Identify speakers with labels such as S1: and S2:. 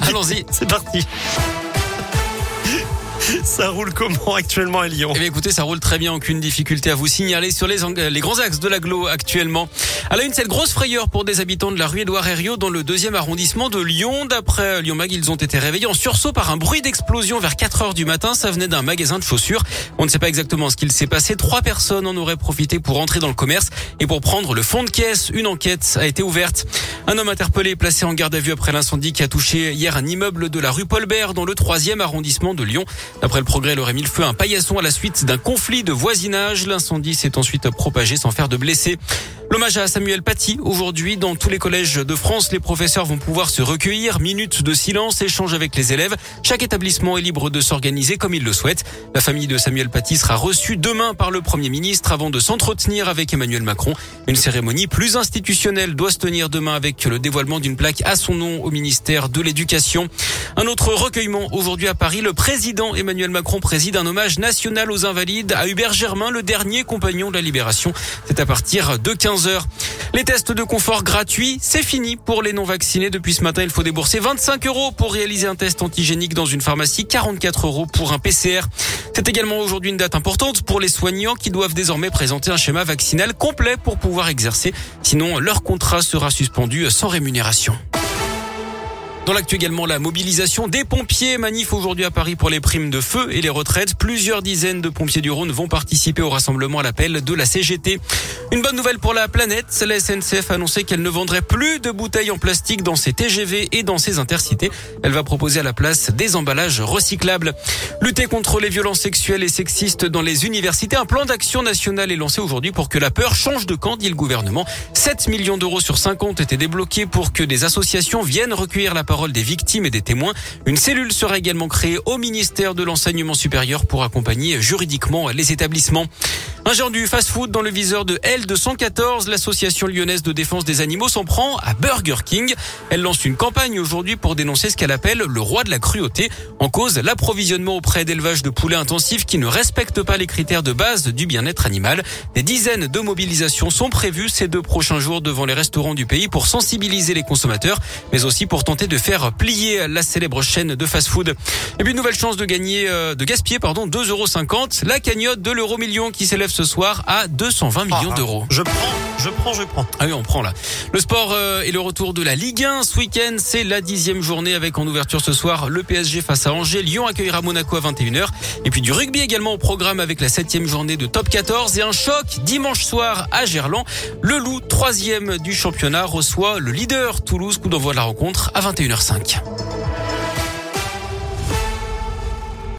S1: Allons-y.
S2: C'est parti. Ça roule comment actuellement à Lyon
S1: Eh bien, écoutez, ça roule très bien, aucune difficulté à vous signaler sur les, les grands axes de l'agglo actuellement. À la une, cette grosse frayeur pour des habitants de la rue Édouard Herriot dans le deuxième arrondissement de Lyon. D'après Lyon Mag, ils ont été réveillés en sursaut par un bruit d'explosion vers 4 heures du matin. Ça venait d'un magasin de chaussures. On ne sait pas exactement ce qu'il s'est passé. Trois personnes en auraient profité pour entrer dans le commerce et pour prendre le fond de caisse. Une enquête a été ouverte. Un homme interpellé placé en garde à vue après l'incendie qui a touché hier un immeuble de la rue Paulbert dans le troisième arrondissement de Lyon. D'après le progrès, il aurait mis le feu à un paillasson à la suite d'un conflit de voisinage. L'incendie s'est ensuite propagé sans faire de blessés. L'hommage à Samuel Paty. Aujourd'hui, dans tous les collèges de France, les professeurs vont pouvoir se recueillir. Minutes de silence, échange avec les élèves. Chaque établissement est libre de s'organiser comme il le souhaite. La famille de Samuel Paty sera reçue demain par le Premier ministre avant de s'entretenir avec Emmanuel Macron. Une cérémonie plus institutionnelle doit se tenir demain avec le dévoilement d'une plaque à son nom au ministère de l'Éducation. Un autre recueillement aujourd'hui à Paris. Le président Emmanuel Macron préside un hommage national aux invalides à Hubert Germain, le dernier compagnon de la Libération. C'est à partir de 15 heures. Les tests de confort gratuits, c'est fini pour les non-vaccinés. Depuis ce matin, il faut débourser 25 euros pour réaliser un test antigénique dans une pharmacie, 44 euros pour un PCR. C'est également aujourd'hui une date importante pour les soignants qui doivent désormais présenter un schéma vaccinal complet pour pouvoir exercer. Sinon, leur contrat sera suspendu sans rémunération. Dans l'actu également, la mobilisation des pompiers. Manif aujourd'hui à Paris pour les primes de feu et les retraites. Plusieurs dizaines de pompiers du Rhône vont participer au rassemblement à l'appel de la CGT. Une bonne nouvelle pour la planète. La SNCF a annoncé qu'elle ne vendrait plus de bouteilles en plastique dans ses TGV et dans ses intercités. Elle va proposer à la place des emballages recyclables. Lutter contre les violences sexuelles et sexistes dans les universités. Un plan d'action national est lancé aujourd'hui pour que la peur change de camp, dit le gouvernement. 7 millions d'euros sur 5 ont été débloqués pour que des associations viennent recueillir la parole des victimes et des témoins. Une cellule sera également créée au ministère de l'enseignement supérieur pour accompagner juridiquement les établissements. Un genre du fast-food dans le viseur de L214, l'association lyonnaise de défense des animaux s'en prend à Burger King. Elle lance une campagne aujourd'hui pour dénoncer ce qu'elle appelle le roi de la cruauté. En cause, l'approvisionnement auprès d'élevage de poulets intensifs qui ne respectent pas les critères de base du bien-être animal. Des dizaines de mobilisations sont prévues ces deux prochains jours devant les restaurants du pays pour sensibiliser les consommateurs, mais aussi pour tenter de faire plier la célèbre chaîne de fast-food. Et puis une nouvelle chance de gagner, euh, de gaspiller, pardon, 2,50 euros. La cagnotte de l'euro million qui s'élève ce soir à 220 millions
S2: Ah,
S1: d'euros.
S2: Je prends, je prends, je prends.
S1: Ah oui, on prend là. Le sport euh, et le retour de la Ligue 1 ce week-end, c'est la dixième journée avec en ouverture ce soir le PSG face à Angers. Lyon accueillera Monaco à 21h. Et puis du rugby également au programme avec la septième journée de Top 14 et un choc dimanche soir à Gerland. Le Loup, troisième du championnat, reçoit le leader Toulouse. Coup d'envoi de la rencontre à 21h05.